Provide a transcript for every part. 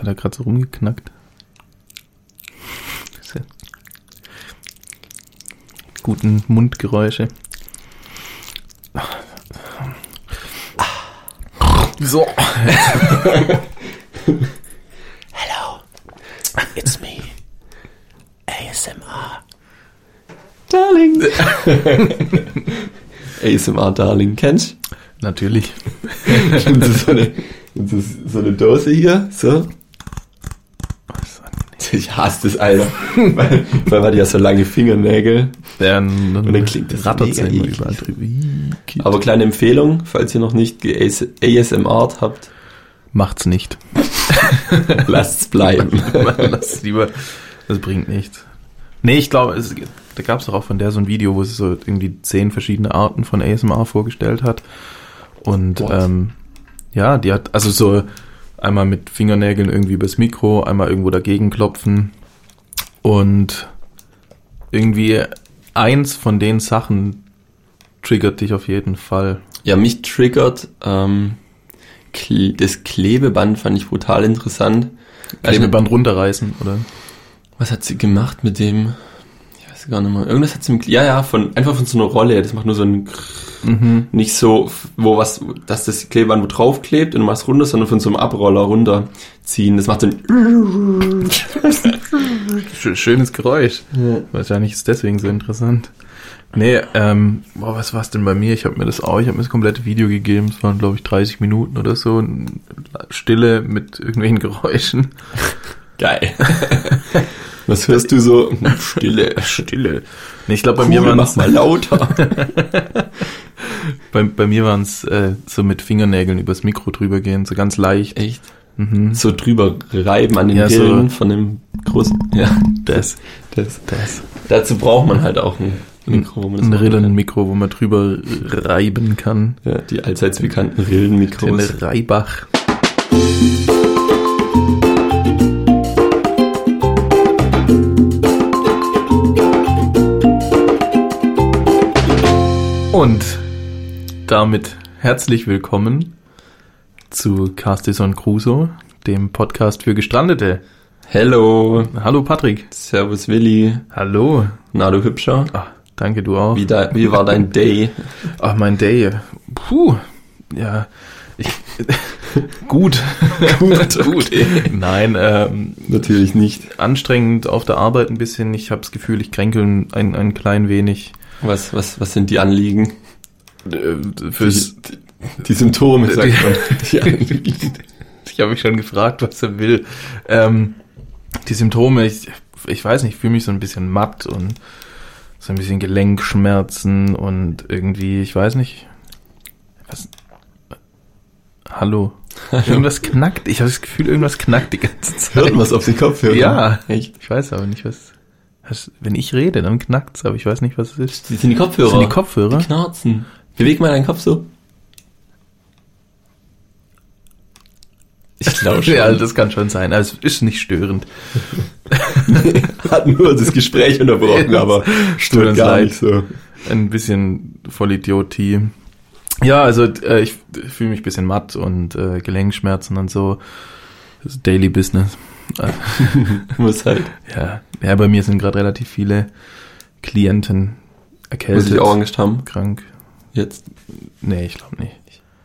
hat er gerade so rumgeknackt? Guten Mundgeräusche. So. Hello, it's me, ASMR. Darling. ASMR Darling, kennst Natürlich. du? Das ist so eine, das ist so eine Dose hier, so. Ich hasse das, Alter. weil, weil man hat ja so lange Fingernägel. Dann, dann, Und dann klingt das rattert's mega immer überall drüber. Aber kleine Empfehlung, falls ihr noch nicht ASMR habt, Macht's nicht. lasst's bleiben. Lass lieber. Das bringt nichts. Nee, ich glaube, es, da gab es doch auch von der so ein Video, wo sie so irgendwie zehn verschiedene Arten von ASMR vorgestellt hat. Und What? ähm, ja, die hat also so einmal mit Fingernägeln irgendwie übers Mikro, einmal irgendwo dagegen klopfen. Und irgendwie eins von den Sachen triggert dich auf jeden Fall. Ja, mich triggert ähm, das Klebeband, fand ich brutal interessant. Klebeband runterreißen, oder? Was hat sie gemacht mit dem? Weiß gar nicht mehr. Irgendwas hat sie mit, ja, ja, von, einfach von so einer Rolle. Das macht nur so ein, Mhm. nicht so, wo was, dass das Klebeband wo drauf klebt und du machst runter, sondern von so einem Abroller runterziehen. Das macht so ein, Sch- Schönes Geräusch. Wahrscheinlich ist deswegen so interessant. Nee, ähm, boah, was war's denn bei mir? Ich habe mir das auch, ich habe mir das komplette Video gegeben. Es waren, glaube ich, 30 Minuten oder so. Stille mit irgendwelchen Geräuschen. geil. Was hörst du so? Stille. Stille. Nee, ich glaube, bei Cool, mir mach waren's mal lauter. bei, bei mir waren's äh, so mit Fingernägeln übers Mikro drüber gehen, so ganz leicht. Echt? Mhm. So drüber reiben an den Ja, so- Rillen von dem großen, ja, Das, das. das. Dazu braucht man halt auch ein Mikro, wo man das Ein. Rillenmikro, wo man drüber reiben kann. Ja, die allseits bekannten Rillenmikros. Eine Reibach. Und damit herzlich willkommen zu Castison Crusoe, dem Podcast für Gestrandete. Hello, Hallo Patrick. Servus Willi. Hallo. Na du Hübscher. Ah, danke du auch. Wie, da, wie war dein Day? Ach, mein Day. Puh. Ja. Ich, gut. Gut, okay. Nein, ähm, Natürlich nicht. anstrengend auf der Arbeit ein bisschen. Ich habe das Gefühl, ich kränkel ein, ein klein wenig. Was, was, was sind die Anliegen? Äh, Fürs, Die, die Symptome, sagt man. Die Anliegen. ich habe mich schon gefragt, was er will. Ähm, die Symptome, ich, ich weiß nicht, ich fühle mich so ein bisschen matt und so ein bisschen Gelenkschmerzen und irgendwie, ich weiß nicht. Was? Hallo. Irgendwas knackt. Ich habe das Gefühl, irgendwas knackt die ganze Zeit. Hört man es auf den Kopfhörer? Ja. Echt? Ich weiß aber nicht, was. Was wenn ich rede, dann knackt's, aber ich weiß nicht, was es ist. Die sind die Kopfhörer. Das sind die Kopfhörer? Die knarzen. Beweg mal deinen Kopf so. Ich glaube schon. Ja, das kann schon sein. Also, es ist nicht störend. Hat nur das Gespräch unterbrochen, aber stört uns gar leid. nicht so. Ein bisschen Vollidiotie. Ja, also äh, ich fühle mich ein bisschen matt und äh, Gelenkschmerzen und so. Das ist Daily Business. Muss halt. ja. Ja, bei mir sind gerade relativ viele Klienten Muss erkältet, ich auch Angst haben. krank. Jetzt. Nee, ich glaube nicht.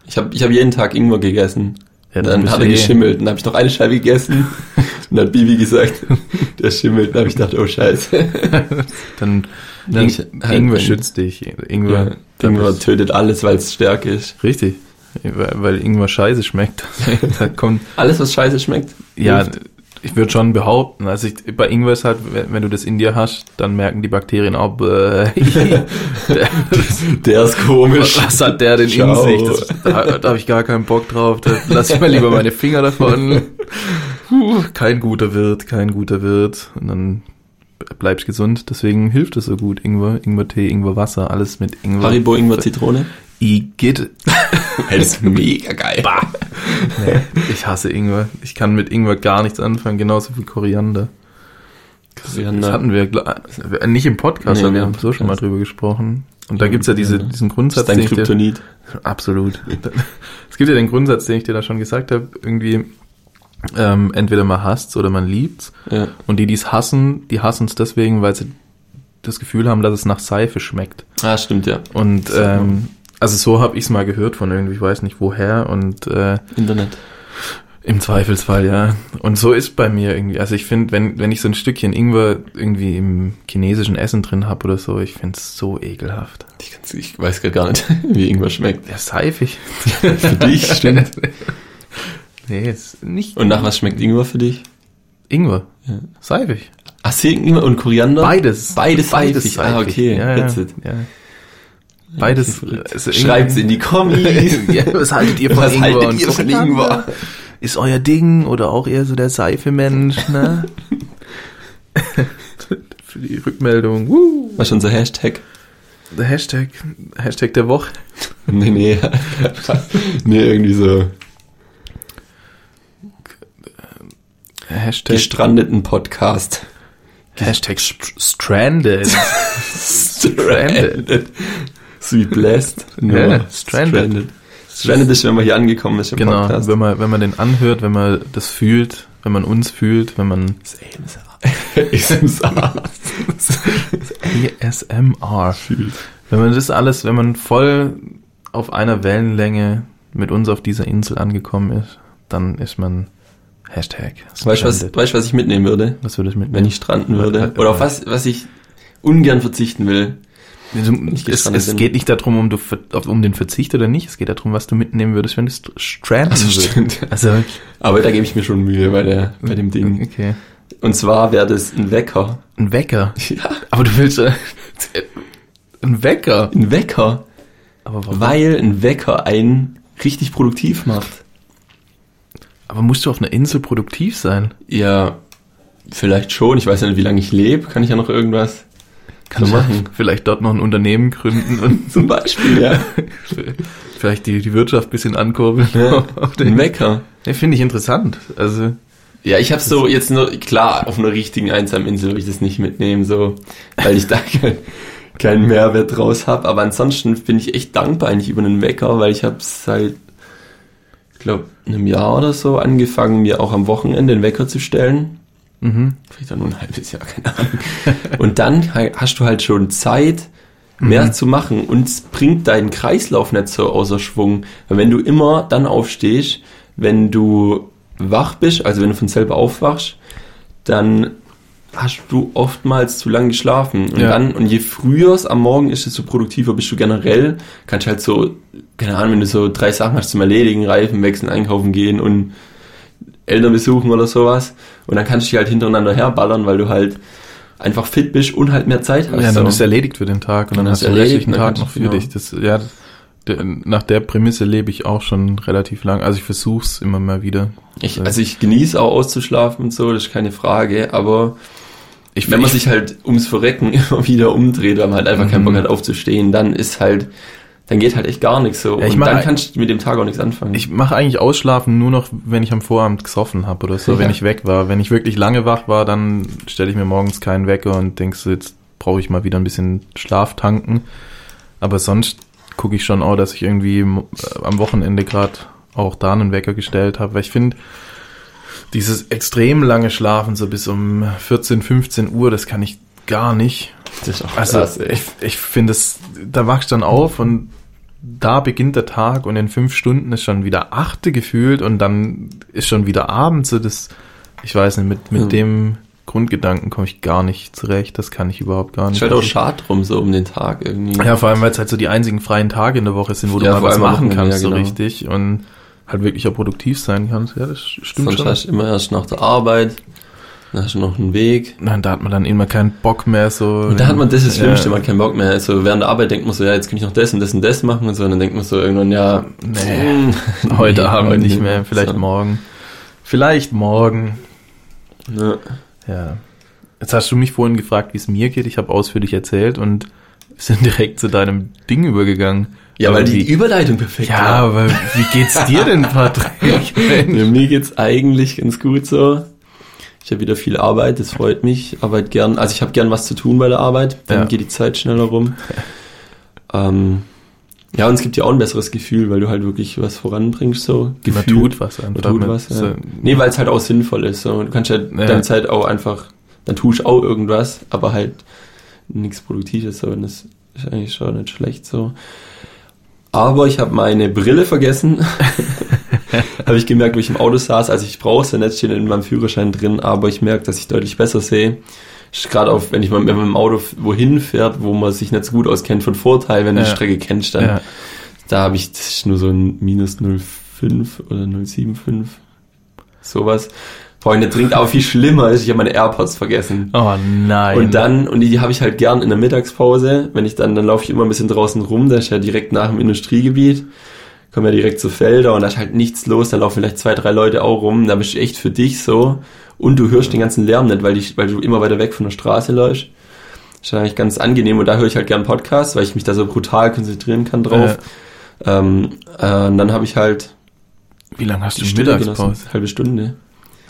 Ich habe ich hab jeden Tag Ingwer gegessen. Ja, dann bist hat er eh- geschimmelt. Dann habe ich noch eine Scheibe gegessen. und dann hat Bibi gesagt, der schimmelt. Dann habe ich gedacht, oh scheiße. Dann Dann halt Ingwer ein- schützt dich. Ingwer, Ja, Ingwer tötet alles, weil es stärker ist. Richtig. Weil, weil Ingwer scheiße schmeckt. da kommt, Alles, was scheiße schmeckt. ja, hilft. Ich würde schon behaupten, also ich, bei Ingwer ist halt, wenn, wenn du das in dir hast, dann merken die Bakterien auch, bäh, der, Der ist komisch. was hat der denn in Ciao. sich? Das, da da habe ich gar keinen Bock drauf. Da lass ich mal lieber meine Finger davon. Puh, kein guter Wirt, kein guter Wirt. Und dann bleibst gesund. Deswegen hilft es so gut. Ingwer, Ingwer-Tee, Ingwer-Wasser, alles mit Ingwer. Haribo Ingwer Zitrone. Igitt. Das ist mega geil. Nee, ich hasse Ingwer. Ich kann mit Ingwer gar nichts anfangen, genauso wie Koriander. Das Koriander. hatten wir äh, nicht im Podcast, Nee, aber wir haben so schon mal drüber gesprochen. Und da gibt's ja diese, diesen Das Grundsatz, ist dein den ich dir, Kryptonit. absolut. Es gibt ja den Grundsatz, den ich dir da schon gesagt habe, irgendwie, ähm, entweder man hasst's oder man liebt's. Ja. Und die, die es hassen, die hassen es deswegen, weil sie das Gefühl haben, dass es nach Seife schmeckt. Ah, stimmt, ja. Und ähm, also so habe ich es mal gehört von irgendwie, ich weiß nicht woher. Und äh, Internet. im Zweifelsfall, ja. Und so ist bei mir irgendwie. Also ich finde, wenn, wenn ich so ein Stückchen Ingwer irgendwie im chinesischen Essen drin habe oder so, ich finde es so ekelhaft. Ich, ich weiß gar nicht, wie irgendwas schmeckt. Ja, seifig. Für dich, stimmt. Nee, ist nicht Und nach was schmeckt Ingwer für dich? Ingwer. Ja. Seifig. Ach, Ingwer und Koriander? Beides. Beides seifig. Ah, okay. Ja, ja, That's it. ja. Beides. Also Schreibt's in die Kommis. ja, was haltet ihr von Was Ingwer haltet und ihr von? Ingwer? Ist euer Ding oder auch eher so der Seife-Mensch, ne? Für die Rückmeldung. Woo. Was schon so Hashtag? Der Hashtag, Hashtag der Woche. Nee, nee. nee, irgendwie so Hashtag, gestrandeten Podcast. Hashtag st- Stranded. Stranded. So wie blessed. Ja, stranded. Stranded. Stranded ist, wenn man hier angekommen ist im Genau, Podcast. wenn man, wenn man den anhört, wenn man das fühlt, wenn man uns fühlt, wenn man ASMR. ASMR fühlt. Wenn man das alles, wenn man voll auf einer Wellenlänge mit uns auf dieser Insel angekommen ist, dann ist man Hashtag. Weißt du, was, weißt, was ich mitnehmen würde? was würde ich mitnehmen? Wenn ich stranden würde? Oder auf was, was ich ungern verzichten will. Du, es, es geht nicht darum, um, du, um den Verzicht oder nicht. Es geht darum, was du mitnehmen würdest, wenn du st- stranden Also würdest. Also, Aber da gebe ich mir schon Mühe bei, der, bei dem Ding. okay. Und zwar wäre das ein Wecker. Ein Wecker. Ja, Aber du willst äh, ein Wecker. ein Wecker. Aber warum? Weil ein Wecker einen richtig produktiv macht. Aber musst du auf einer Insel produktiv sein? Ja, vielleicht schon. Ich weiß ja nicht, wie lange ich lebe. Kann ich ja noch irgendwas Kannst so du machen. vielleicht dort noch ein Unternehmen gründen und Zum Beispiel, ja. vielleicht die, die Wirtschaft ein bisschen ankurbeln. ja. Auf den Wecker. ja, Finde ich interessant. Also, Ja, ich habe so jetzt nur, klar, auf einer richtigen einsamen Insel würde ich das nicht mitnehmen, so, weil ich da kein, keinen Mehrwert draus habe. Aber ansonsten bin ich echt dankbar eigentlich über einen Wecker, weil ich habe seit, ich glaube, einem Jahr oder so angefangen, mir auch am Wochenende den Wecker zu stellen. Mhm. Vielleicht auch nur ein halbes Jahr, keine Ahnung. Und dann ha- hast du halt schon Zeit, mehr zu machen und es bringt deinen Kreislauf nicht so außer Schwung. Weil wenn du immer dann aufstehst, wenn du wach bist, also wenn du von selber aufwachst, dann hast du oftmals zu lange geschlafen. Und Ja. dann, und je früher es am Morgen ist, desto produktiver bist du generell. Kannst halt so, keine Ahnung, wenn du so drei Sachen hast zum Erledigen, Reifen wechseln, einkaufen gehen und Eltern besuchen oder sowas. Und dann kannst du dich halt hintereinander herballern, weil du halt einfach fit bist und halt mehr Zeit hast. Ja, dann so. ist erledigt für den Tag und dann Dann hast du den restlichen Tag noch für genau. dich. Das, ja, der, nach der Prämisse lebe ich auch schon relativ lang. Also ich versuch's immer mal wieder. ich, also ich genieße auch auszuschlafen und so, das ist keine Frage, aber Ich, wenn man ich- sich halt ums Verrecken immer wieder umdreht, weil man halt einfach keinen Mhm. Bock hat aufzustehen, dann ist halt, dann geht halt echt gar nichts so. Ja, ich und dann kannst du mit dem Tag auch nichts anfangen. Ich mache eigentlich Ausschlafen nur noch, wenn ich am Vorabend gesoffen habe oder so, Ja. wenn ich weg war. Wenn ich wirklich lange wach war, dann stelle ich mir morgens keinen Wecker und denkst so, jetzt brauche ich mal wieder ein bisschen Schlaf tanken. Aber sonst gucke ich schon auch, dass ich irgendwie äh, am Wochenende gerade auch da einen Wecker gestellt habe, weil ich finde, dieses extrem lange Schlafen, so bis um 14, 15 Uhr, das kann ich gar nicht. das ist auch Also krass, ich, ich finde es, da wachst du dann auf und da beginnt der Tag und in fünf Stunden ist schon wieder achte gefühlt und dann ist schon wieder Abend. So das, ich weiß nicht, mit, mit Hm. dem Grundgedanken komme ich gar nicht zurecht. Das kann ich überhaupt gar nicht. ist halt auch schade drum, so um den Tag irgendwie. Ja, vor allem, weil es halt so die einzigen freien Tage in der Woche sind, wo du Ja, mal vor was machen kannst, ja, so genau. richtig und halt wirklich auch produktiv sein kannst. Ja, das stimmt Sonst schon. hast du immer erst nach der Arbeit, dann hast du noch einen Weg. Nein, da hat man dann immer keinen Bock mehr so. Und da hat man das ist das Schlimmste, Ja. man hat keinen Bock mehr. Also während der Arbeit denkt man so, ja, jetzt kann ich noch das und das und das machen und so. Und dann denkt man so irgendwann, ja, Nee, hm, heute nee, Abend heute nicht mehr, vielleicht So. morgen. Vielleicht morgen. Ja. Ja. Jetzt hast du mich vorhin gefragt, wie es mir geht. Ich habe ausführlich erzählt und wir sind direkt zu deinem Ding übergegangen. Ja, weil die wie, Überleitung perfekt Ja, war. aber wie geht's dir denn, Patrick? Ja, mir geht's eigentlich ganz gut so. Ich habe wieder viel Arbeit, das freut mich. Arbeit gern, also ich habe gern was zu tun bei der Arbeit, dann Ja. geht die Zeit schneller rum. Ähm, Ja, und es gibt ja auch ein besseres Gefühl, weil du halt wirklich was voranbringst, so. Man Gefühl. tut was Man einfach. tut Man- was, ja. so- Nee, weil es halt auch sinnvoll ist. So. Du kannst ja, deine Zeit auch einfach, dann tust auch irgendwas, aber halt nichts Produktives. So. Und das ist eigentlich schon nicht schlecht so. Aber ich habe meine Brille vergessen. habe ich gemerkt, wo ich im Auto saß, als ich brauche nicht, stehen in meinem Führerschein drin, aber ich merke, dass ich deutlich besser sehe. Gerade auf, wenn ich mal man im Auto wohin fährt, wo man sich nicht so gut auskennt, von Vorteil, wenn du Ja. die Strecke kennst, dann ja. da habe ich nur so ein minus 0,5 oder 0,75. Sowas. Nicht dringend, aber viel schlimmer ist, ich habe meine AirPods vergessen. Oh nein. Und dann, und die habe ich halt gern in der Mittagspause, wenn ich dann, dann laufe ich immer ein bisschen draußen rum, das ist ja direkt nach dem Industriegebiet, kommen ja direkt zu Felder und da ist halt nichts los, da laufen vielleicht zwei, drei Leute auch rum, da bist du echt für dich so und du hörst den ganzen Lärm nicht, weil, die, weil du immer weiter weg von der Straße läufst. Das ist eigentlich ganz angenehm und da höre ich halt gern Podcasts, weil ich mich da so brutal konzentrieren kann drauf. Ähm, äh, und dann habe ich halt Wie lange hast du Stille Mittagspause? genossen. Halbe Stunde.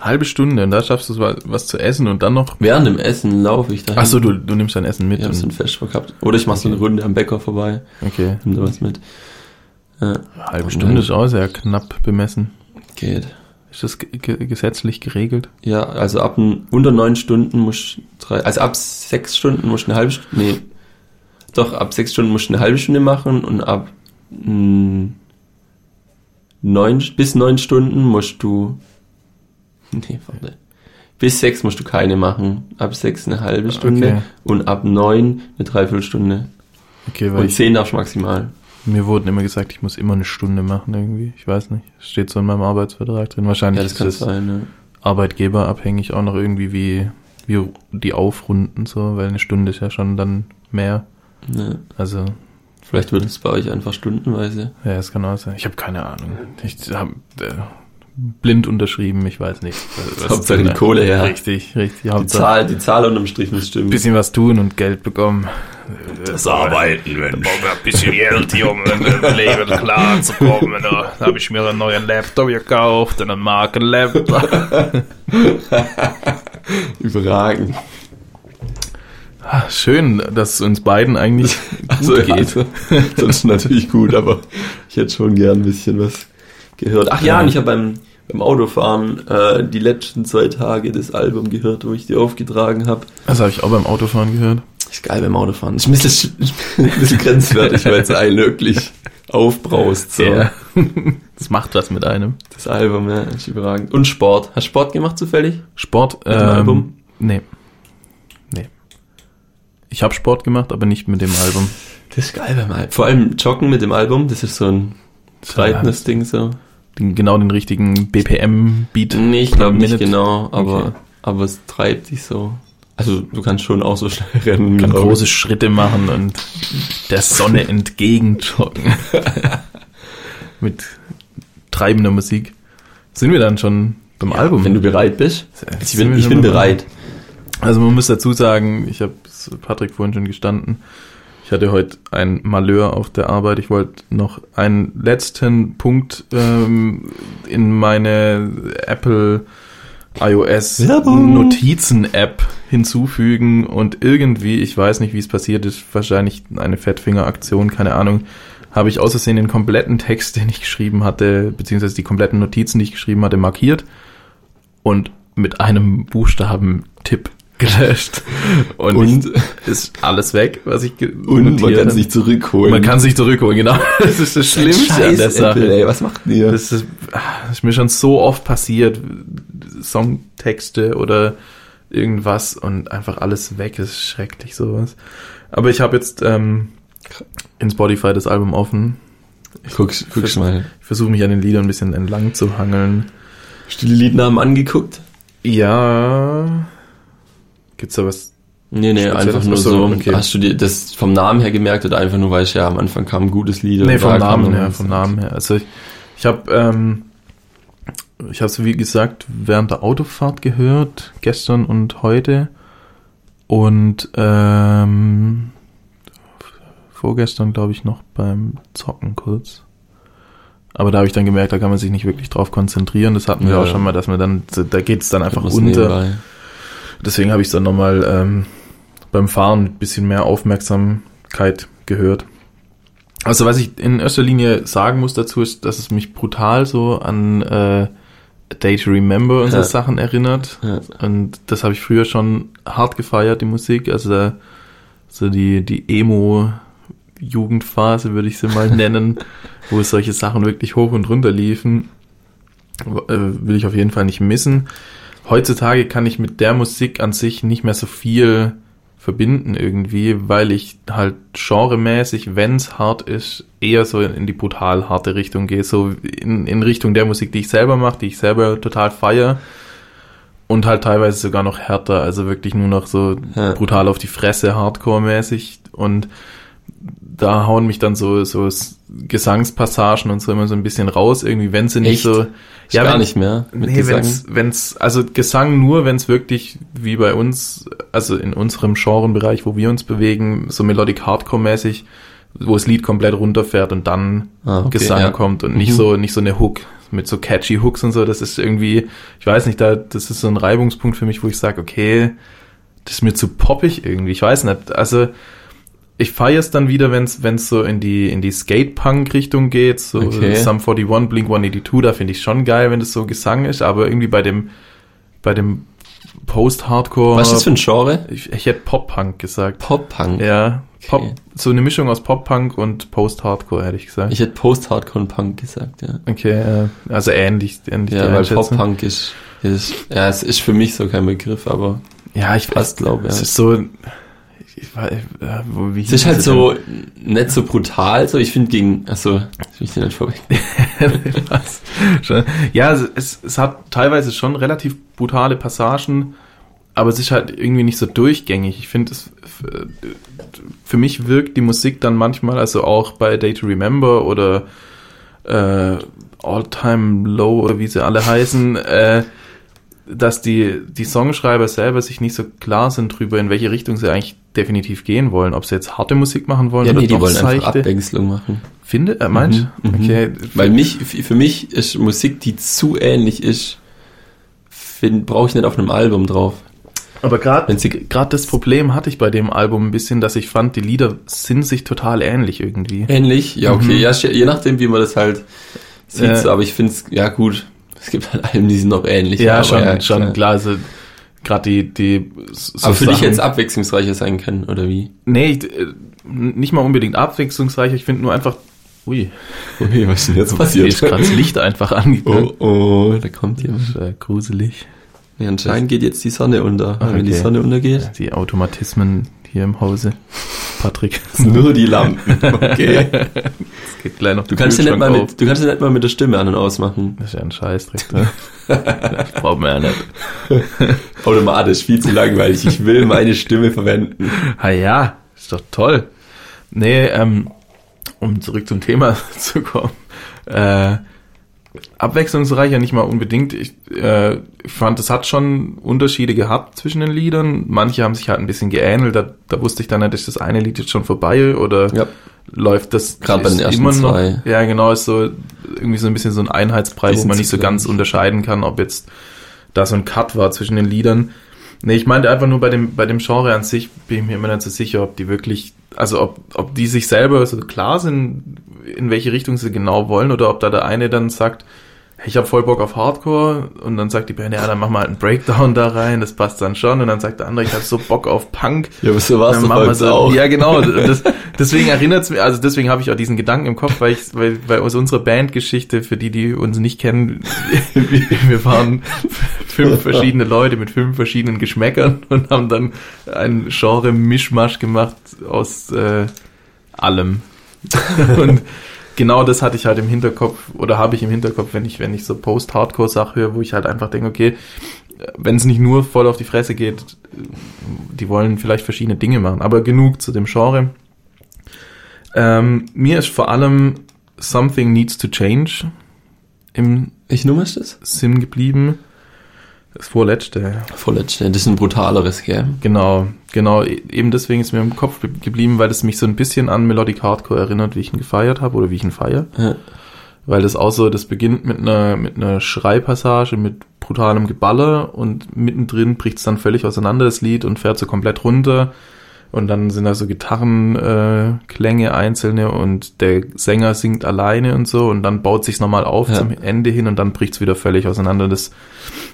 Halbe Stunde und da schaffst du was, was zu essen und dann noch. Während dem Essen laufe ich dahin. Ach so, du, du nimmst dein Essen mit. Ich habe so ein und, Fest gehabt. Oder ich mache so eine Runde am Bäcker vorbei. okay. Nimm da was mit. Ja, Halbe Stunde ist auch sehr knapp bemessen. geht. Ist das ge ge gesetzlich geregelt? Ja, also ab unter neun Stunden muss drei, also ab sechs Stunden musst du eine halbe Stunde, nee, doch, ab sechs Stunden musst du eine halbe Stunde machen und ab mh, neun, bis neun Stunden musst du, nee, warte, bis sechs musst du keine machen, ab sechs eine halbe Stunde Okay. und ab neun eine Dreiviertelstunde Okay, weil und ich, zehn darfst du maximal. Mir wurden immer gesagt, ich muss immer eine Stunde machen irgendwie. Ich weiß nicht. Steht so in meinem Arbeitsvertrag drin. Wahrscheinlich Ja, das ist es sein, ne? arbeitgeberabhängig auch noch irgendwie wie, wie die aufrunden so, weil eine Stunde ist ja schon dann mehr. ja. Also, Vielleicht wird es bei euch einfach stundenweise. ja, es kann auch sein. Ich habe keine Ahnung. Ich habe äh, blind unterschrieben, ich weiß nicht. was- Hauptsache die Kohle her. Richtig, richtig. Die Hauptsache Zahl, die Zahl unterm Strich muss stimmen. bisschen was tun und Geld bekommen. Das Arbeiten, wenn brauchen wir ein bisschen Geld, hier, um im Leben klarzukommen. Da habe ich mir einen neuen Laptop gekauft, einen Markenlaptop. Überragend. Ah, Schön, dass es uns beiden eigentlich gut geht. also, das ist natürlich gut, aber ich hätte schon gern ein bisschen was gehört. Ach ja, Ja. und ich habe beim, beim Autofahren äh, die letzten zwei Tage das Album gehört, wo ich die aufgetragen habe. Das habe ich auch beim Autofahren gehört. Ist geil beim Autofahren. Ist ein bisschen, ein bisschen grenzwertig, weil es einen wirklich aufbraust. So. Ja. Das macht was mit einem. Das Album, ja, ist überragend. Und Sport. Hast du Sport gemacht zufällig? Sport. Mit dem Album? Nee. Nee. Ich habe Sport gemacht, aber nicht mit dem Album. Das ist geil beim Album. Vor allem Joggen mit dem Album, das ist so ein streitendes Ding so. Den, genau den richtigen BPM-Beat. Nee, ich glaube nicht genau, aber, Okay. aber es treibt dich so. Also du kannst schon auch so schnell rennen. Kann ich. große Schritte machen und der Sonne entgegen joggen. mit treibender Musik. Sind wir dann schon beim Album? Wenn du bereit bist. Ich bin, ich bin beim bereit. Also man muss dazu sagen, ich habe Patrick vorhin schon gestanden, ich hatte heute ein Malheur auf der Arbeit. Ich wollte noch einen letzten Punkt ähm, in meine Apple iOS Werbung. Notizen-App hinzufügen und irgendwie, ich weiß nicht, wie es passiert ist, wahrscheinlich eine Fettfinger-Aktion, keine Ahnung, habe ich aus Versehen den kompletten Text, den ich geschrieben hatte, beziehungsweise die kompletten Notizen, die ich geschrieben hatte, markiert und mit einem Buchstaben-Tipp gelöscht. Und, Und- ist alles weg, was ich Und man kann nicht zurückholen. Man kann sich zurückholen, genau. Das ist das Schlimmste an der Sache. Apple, ey, was macht ihr? Das ist, ah, das ist mir schon so oft passiert, Songtexte oder irgendwas und einfach alles weg. Das ist schrecklich sowas. Aber ich habe jetzt ähm, in Spotify das Album offen. guck's, guck's mal. Ich versuche mich an den Liedern ein bisschen entlang zu hangeln. Hast du die Liednamen angeguckt? Ja. Gibt's da was? Nee, nee, einfach nur so, okay. Hast du dir das vom Namen her gemerkt oder einfach nur, weil ich ja am Anfang kam ein gutes Lied? Nee, vom Namen her, vom Namen her. Also ich, ich habe ähm, ich habe es wie gesagt während der Autofahrt gehört, gestern und heute und ähm, vorgestern glaube ich noch beim Zocken kurz. Aber da habe ich dann gemerkt, da kann man sich nicht wirklich drauf konzentrieren. Das hatten wir Ja, auch ja. schon mal, dass man dann, da geht's dann einfach unter. nebenbei. Deswegen habe ich es dann nochmal ähm, beim Fahren mit bisschen mehr Aufmerksamkeit gehört. Also was ich in erster Linie sagen muss dazu ist, dass es mich brutal so an äh, A Day to Remember und so Ja. Sachen erinnert. Ja. Und das habe ich früher schon hart gefeiert, die Musik. Also da, so die, die Emo-Jugendphase würde ich sie mal nennen, wo solche Sachen wirklich hoch und runter liefen. Äh, will ich auf jeden Fall nicht missen. Heutzutage kann ich mit der Musik an sich nicht mehr so viel verbinden irgendwie, weil ich halt genremäßig, wenn's hart ist, eher so in die brutal harte Richtung gehe, so in, in Richtung der Musik, die ich selber mache, die ich selber total feier und halt teilweise sogar noch härter, also wirklich nur noch so Ja. brutal auf die Fresse, Hardcore-mäßig und da hauen mich dann so, so Gesangspassagen und so immer so ein bisschen raus, irgendwie, wenn sie nicht Echt? so, Ich gar wenn- nicht mehr mit nee, wenn's, wenn's, also Gesang nur, wenn's wirklich wie bei uns, also in unserem Genrebereich, wo wir uns bewegen, so Melodic Hardcore-mäßig, wo das Lied komplett runterfährt und dann Ah, okay, Gesang ja. kommt und nicht Mhm. so, nicht so eine Hook mit so catchy Hooks und so, das ist irgendwie, ich weiß nicht, da, das ist so ein Reibungspunkt für mich, wo ich sage, okay, das ist mir zu poppig irgendwie, ich weiß nicht, also ich feiere es dann wieder, wenn es so in die in die Skate-Punk-Richtung geht, so Okay. Sum 41, Blink 182, da finde ich schon geil, wenn das so Gesang ist, aber irgendwie bei dem bei dem Post-Hardcore, Was ist das für ein Genre? ich, ich hätte Pop-Punk gesagt. Pop-Punk. Ja, Pop, Okay. so eine Mischung aus Pop-Punk und Post-Hardcore, hätte ich gesagt. Ich hätte Post-Hardcore und Punk gesagt, ja. okay, also ähnlich, ähnlich Ja, weil. Pop-Punk ist, ist, ja, es ist für mich so kein Begriff, aber Ja, ich fast glaube, Es ja. ist so, ich weiß, äh, wo, wie Es ist halt so nicht so brutal, so ich finde gegen, achso, ich dir nicht vorweg. Ja, es- es, es hat teilweise schon relativ brutale Passagen, aber es ist halt irgendwie nicht so durchgängig. Ich finde, es f- für mich wirkt die Musik dann manchmal, also auch bei Day to Remember oder äh, All Time Low oder wie sie alle heißen, äh, dass die, die Songschreiber selber sich nicht so klar sind drüber, in welche Richtung sie eigentlich definitiv gehen wollen. Ob sie jetzt harte Musik machen wollen Ja, oder nee, die wollen einfach seichte. Abwechslung machen. Finde, äh, meinst du? Mhm, mhm. Okay. Weil mich, für mich ist Musik, die zu ähnlich ist, brauche ich nicht auf einem Album drauf. Aber gerade das Problem hatte ich bei dem Album ein bisschen, dass ich fand, die Lieder sind sich total ähnlich irgendwie. Ähnlich? Ja, okay. Mhm. Ja, je nachdem, wie man das halt sieht, Äh. aber ich finde es, ja gut, es gibt halt Alben, die sind noch ähnlich. Ja, schon, schon klar. klar. Also gerade die die so aber für dich jetzt abwechslungsreicher sein können, oder wie? nee, ich, äh, nicht mal unbedingt abwechslungsreich. Ich finde nur einfach, ui, Okay, was ist denn jetzt hier ist gerade das Licht einfach angegangen. Oh, oh, da kommt jemand. Äh, gruselig. Ja, anscheinend geht jetzt die Sonne unter. Ah, Wenn die okay. Sonne untergeht, Die Automatismen hier im Hause. Patrick. nur die Lampen. Okay. Es geht gleich noch Du kannst ja nicht mal mit, du kannst ja nicht mal mit der Stimme an und ausmachen. Das ist ja ein Scheißdreck. Ne? das braucht man ja nicht. Automatisch, viel zu langweilig. Ich will meine Stimme verwenden. Ah ja, ist doch toll. Nee, ähm, um zurück zum Thema zu kommen. Äh, abwechslungsreicher nicht mal unbedingt. Ich, äh, ich fand, es hat schon Unterschiede gehabt zwischen den Liedern. Manche haben sich halt ein bisschen geähnelt. Da, da wusste ich dann nicht, ist das eine Lied jetzt schon vorbei oder Ja. läuft das Gerade bei den ersten zwei. Ja, genau, ist so irgendwie so ein bisschen so ein Einheitsbrei, wo man nicht so ganz unterscheiden kann, ob jetzt da so ein Cut war zwischen den Liedern. Nee, ich meinte einfach nur bei dem, bei dem Genre an sich bin ich mir immer nicht so sicher, ob die wirklich, also ob, ob die sich selber so klar sind, in welche Richtung sie genau wollen, oder ob da der eine dann sagt, ich habe voll Bock auf Hardcore und dann sagt die Band, ja, dann mach mal halt einen Breakdown da rein, das passt dann schon und dann sagt der andere, ich habe so Bock auf Punk. Ja, aber so war's Dann doch machen wir so, auch. Ja, genau. Das, deswegen erinnert es mir, also deswegen habe ich auch diesen Gedanken im Kopf, weil ich, weil, weil aus unserer Bandgeschichte, für die, die uns nicht kennen, wir waren fünf verschiedene Leute mit fünf verschiedenen Geschmäckern und haben dann ein Genre-Mischmasch gemacht aus äh, allem. und genau das hatte ich halt im Hinterkopf oder habe ich im Hinterkopf, wenn ich, wenn ich so Post-Hardcore-Sache höre, wo ich halt einfach denke, okay, wenn es nicht nur voll auf die Fresse geht, die wollen vielleicht verschiedene Dinge machen, aber genug zu dem Genre. Ähm, mir ist vor allem Something Needs to Change im Ich Nummer ist das? Sinn geblieben. Das vorletzte. Vorletzte. Das ist ein brutaleres, gell? Genau, genau. E- Eben deswegen ist mir im Kopf ge- geblieben, weil es mich so ein bisschen an Melodic Hardcore erinnert, wie ich ihn gefeiert habe oder wie ich ihn feiere. Ja. Weil das auch so, das beginnt mit einer, mit einer Schreipassage, mit brutalem Geballer und mittendrin bricht es dann völlig auseinander, das Lied, und fährt so komplett runter. Und dann sind da so Gitarrenklänge äh, Klänge einzelne und der Sänger singt alleine und so und dann baut sich's nochmal auf Ja. zum Ende hin und dann bricht's wieder völlig auseinander. Das,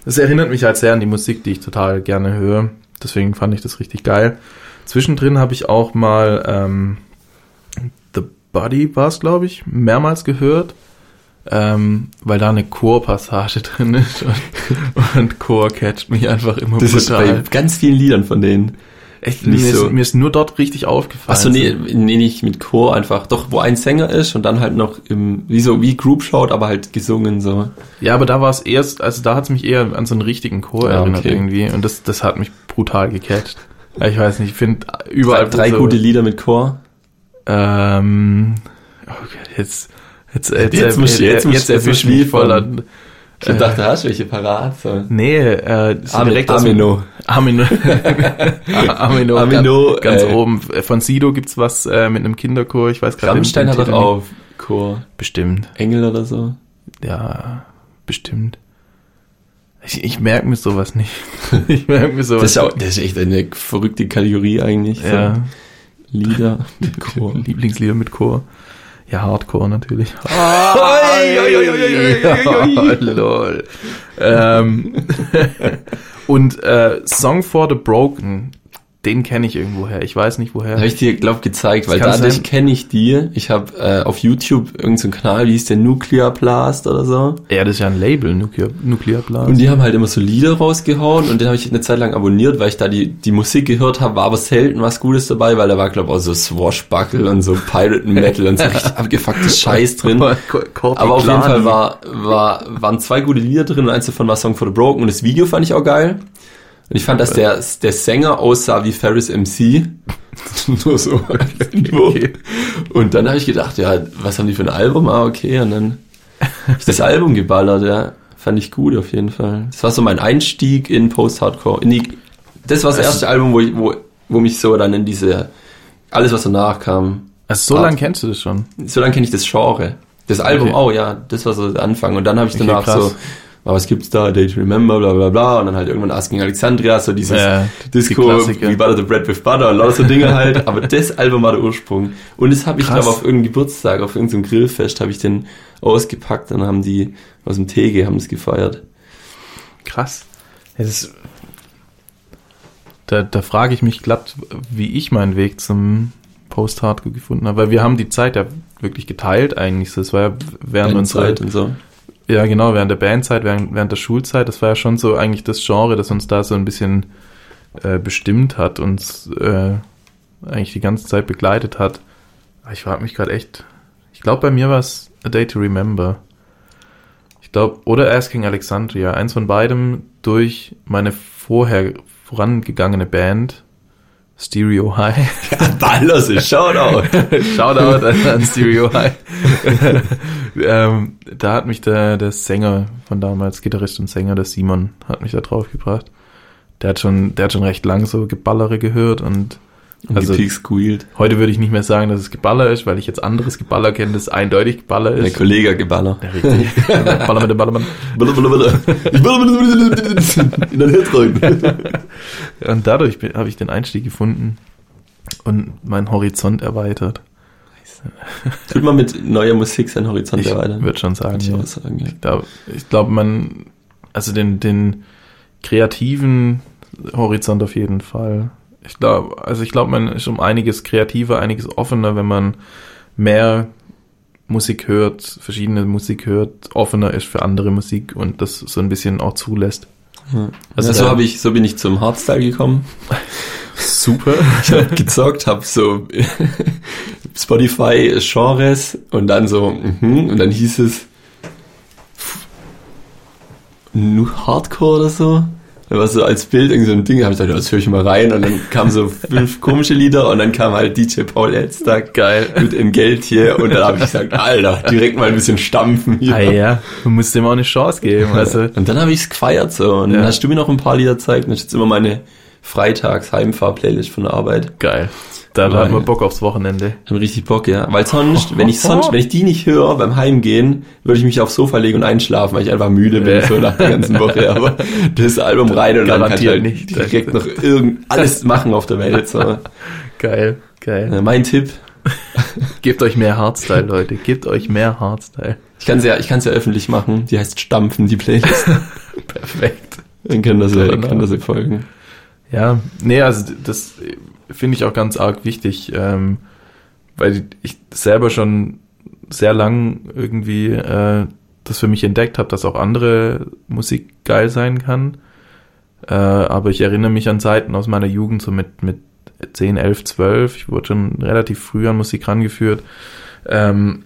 das erinnert mich halt sehr an die Musik, die ich total gerne höre. Deswegen fand ich das richtig geil. Zwischendrin habe ich auch mal ähm, The Body war's, glaube ich, mehrmals gehört, ähm, weil da eine Chorpassage drin ist und, und Chor catcht mich einfach immer Das ist bei ganz vielen Liedern von denen. Echt, nicht mir, so. ist, mir ist nur dort richtig aufgefallen. Achso, nee, nee, nicht mit Chor einfach. Doch, wo ein Sänger ist und dann halt noch im, wie so, wie Group Shout, aber halt gesungen so. Ja, aber da war es erst, also da hat es mich eher an so einen richtigen Chor Ah, erinnert okay. irgendwie und das, das hat mich brutal gecatcht. Ja, Ich weiß nicht, ich finde überall Drei, drei so, gute Lieder mit Chor. Ähm, okay, jetzt, jetzt, jetzt, Jetzt musst du- jetzt musst jetzt du erwischt wie mich voll von- an. Ich dachte, du hast welche parat. So. Nee, äh, so Ami- direkt Amino. Amino. Amino. Amino, Ganz, ganz äh, oben. Von Sido gibt's was äh, mit einem Kinderchor. Ich weiß gerade Rammstein hat doch auch Chor. Bestimmt. Engel oder so. Ja, bestimmt. Ich, ich merke mir sowas nicht. ich merke mir sowas Das ist, auch, das ist echt eine verrückte Kategorie eigentlich. Ja. Lieder mit Chor. Lieblingslieder mit Chor. Ja, Hardcore natürlich. lol. Ähm, und äh, Song for the Broken, den kenne ich irgendwoher. Ich weiß nicht woher. Habe ich dir, glaub, gezeigt, weil Das dadurch kenne ich die. Ich habe äh, auf YouTube irgendeinen so Kanal, wie hieß der Nuclear Blast oder so. Ja, das ist ja ein Label, Nuclear, Nuclear Blast. Und die haben halt immer so Lieder rausgehauen und den habe ich eine Zeit lang abonniert, weil ich da die, die Musik gehört habe, war aber selten was Gutes dabei, weil da war, glaube ich, auch so Swashbuckle und so Pirate Metal und so richtig abgefucktes Scheiß drin. Aber auf jeden. Fall war, war, waren zwei gute Lieder drin und eins davon war Song for the Broken und das Video fand ich auch geil. Und ich fand, dass der, der Sänger aussah wie Ferris MC. Nur so. Nur. Und dann habe ich gedacht, ja, was haben die für ein Album? Ah, okay. Und dann ich das Album geballert, ja. Fand ich gut auf jeden Fall. Das war so mein Einstieg in Post-Hardcore. Das war das erste Album, wo, ich, wo, wo mich so dann in diese, alles was danach kam. Also so lange kennst du das schon. So lange kenne ich das Genre. Das Album Okay. auch, ja. Das war so der Anfang. Und dann habe ich Okay, danach krass. so, was gibt's da? Day to Remember, bla bla bla. Und dann halt irgendwann Asking Alexandria, so dieses Ja, die Disco, Klassiker. wie Butter the Bread with Butter und lauter so Dinge halt. Aber das Album war der Ursprung. Und das habe ich, glaube auf irgendeinem Geburtstag, auf irgendeinem Grillfest, habe ich den ausgepackt. Dann haben die aus dem TG haben das gefeiert. Krass. Das, da da frage ich mich glatt, wie ich meinen Weg zum Post-Hardcore gefunden habe. Weil wir haben die Zeit ja wirklich geteilt eigentlich. Das war ja während unserer Zeit und so. Ja, genau, während der Bandzeit, während, während der Schulzeit, das war ja schon so eigentlich das Genre, das uns da so ein bisschen äh, bestimmt hat, uns äh, eigentlich die ganze Zeit begleitet hat. Ich frage mich gerade echt, ich glaube, bei mir war es A Day to Remember. Ich glaube, oder Asking Alexandria, eins von beidem durch meine vorher vorangegangene Band, Stereo High. Ballers ist Shoutout. Shoutout an, an Stereo High. ähm, da hat mich der, der Sänger von damals, Gitarrist und Sänger, der Simon, hat mich da drauf gebracht. Der hat schon, der hat schon recht lang so Geballere gehört und Und Also- die Peak squealt. heute würde ich nicht mehr sagen, dass es Geballer ist, weil ich jetzt anderes Geballer kenne, das eindeutig Geballer Der ist. Kollege Geballer. Ja, richtig. Baller mit dem Ballermann. Bulle, bulle, bulle. Ich bulle, bulle. In den Hit rein. Und dadurch habe ich den Einstieg gefunden und meinen Horizont erweitert. Tut man mit neuer Musik seinen Horizont Ich erweitern? würde schon sagen, Würde ich ja. sagen, ja. Ich glaube, man, also den, den kreativen Horizont auf jeden Fall. Ich glaube, also ich glaube, man ist um einiges kreativer, einiges offener, wenn man mehr Musik hört, verschiedene Musik hört, offener ist für andere Musik und das so ein bisschen auch zulässt. Also Also so der- habe ich, so bin ich zum Hardstyle gekommen. Super. Ich habe gezockt, habe so Spotify Genres und dann so mhm, und dann hieß es nur Hardcore oder so. Da war so als Bild irgendwie so ein Ding, habe ich gesagt, ja, das höre ich mal rein und dann kamen so fünf komische Lieder und dann kam halt DJ Paul Elstag Geil. mit Entgelt hier und dann habe ich gesagt, Alter, direkt mal ein bisschen stampfen hier. Ah ja, du musst dem auch eine Chance geben. Also, Und dann habe ich es gefeiert so. Und dann Ja. hast du mir noch ein paar Lieder gezeigt. Und das ist jetzt immer meine Freitags-Heimfahr-Playlist von der Arbeit. geil. Da, Nein. hat man Bock aufs Wochenende. Ich hab richtig Bock, ja. Weil sonst, wenn ich sonst, wenn ich die nicht höre beim Heimgehen, würde ich mich aufs Sofa legen und einschlafen, weil ich einfach müde bin, so nach der ganzen Woche. Aber das Album rein und dann kann ich halt nicht. direkt noch irgend alles machen auf der Welt. So. Geil, geil. Mein Tipp, Gebt euch mehr Hardstyle, Leute. Gebt euch mehr Hardstyle. ich kann es ja, ich kann's ja öffentlich machen, die heißt Stampfen, die Playlist. Perfekt. Dann können das, ja, kann das ja folgen. Ja, nee, also das finde ich auch ganz arg wichtig, ähm, weil ich selber schon sehr lang irgendwie äh, das für mich entdeckt habe, dass auch andere Musik geil sein kann. Äh, aber ich erinnere mich an Zeiten aus meiner Jugend, so mit, mit 10, 11, 12. Ich wurde schon relativ früh an Musik rangeführt, ähm,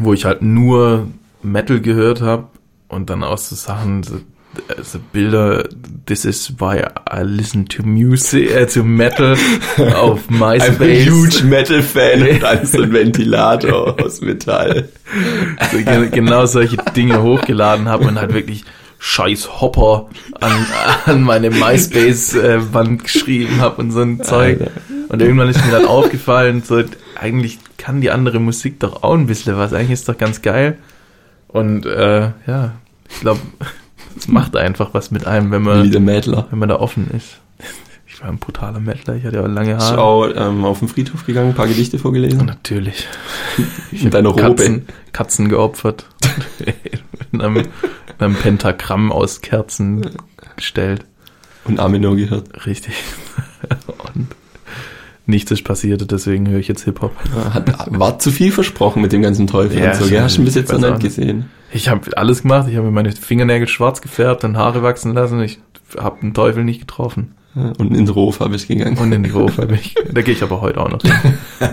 wo ich halt nur Metal gehört habe und dann auch so Sachen, so, so Bilder, this is why I listen to music, äh, to Metal auf I'm a MySpace. huge Metal-Fan und dann so ein Ventilator aus Metall. so, ge- genau solche Dinge hochgeladen habe und halt wirklich scheiß Hopper an, an meine MySpace-Wand geschrieben habe und so ein Zeug. Und irgendwann ist mir dann aufgefallen, so, eigentlich kann die andere Musik doch auch ein bisschen was. Eigentlich ist doch ganz geil. Und äh, ja, ich glaube, es macht einfach was mit einem, wenn Wie man, der Mädler. wenn man da offen ist. Ich war ein brutaler Mettler, ich hatte ja auch lange Ich Haare. auch ähm, auf den Friedhof gegangen, ein paar Gedichte vorgelesen. Natürlich. In deiner Robe. Katzen, Katzen geopfert. in, einem, in einem Pentagramm aus Kerzen gestellt. Und Amino gehört. Richtig. Und nichts ist passiert, deswegen höre ich jetzt Hip-Hop. Hat, war zu viel versprochen mit dem ganzen Teufel Ja, und so. ich- gell? Hast du bis jetzt noch nicht gesehen. Ich habe alles gemacht. Ich habe mir meine Fingernägel schwarz gefärbt, dann Haare wachsen lassen. Ich habe den Teufel nicht getroffen. Und ins Rof habe ich gegangen. Und in die Hof habe ich. Da gehe ich aber heute auch noch hin.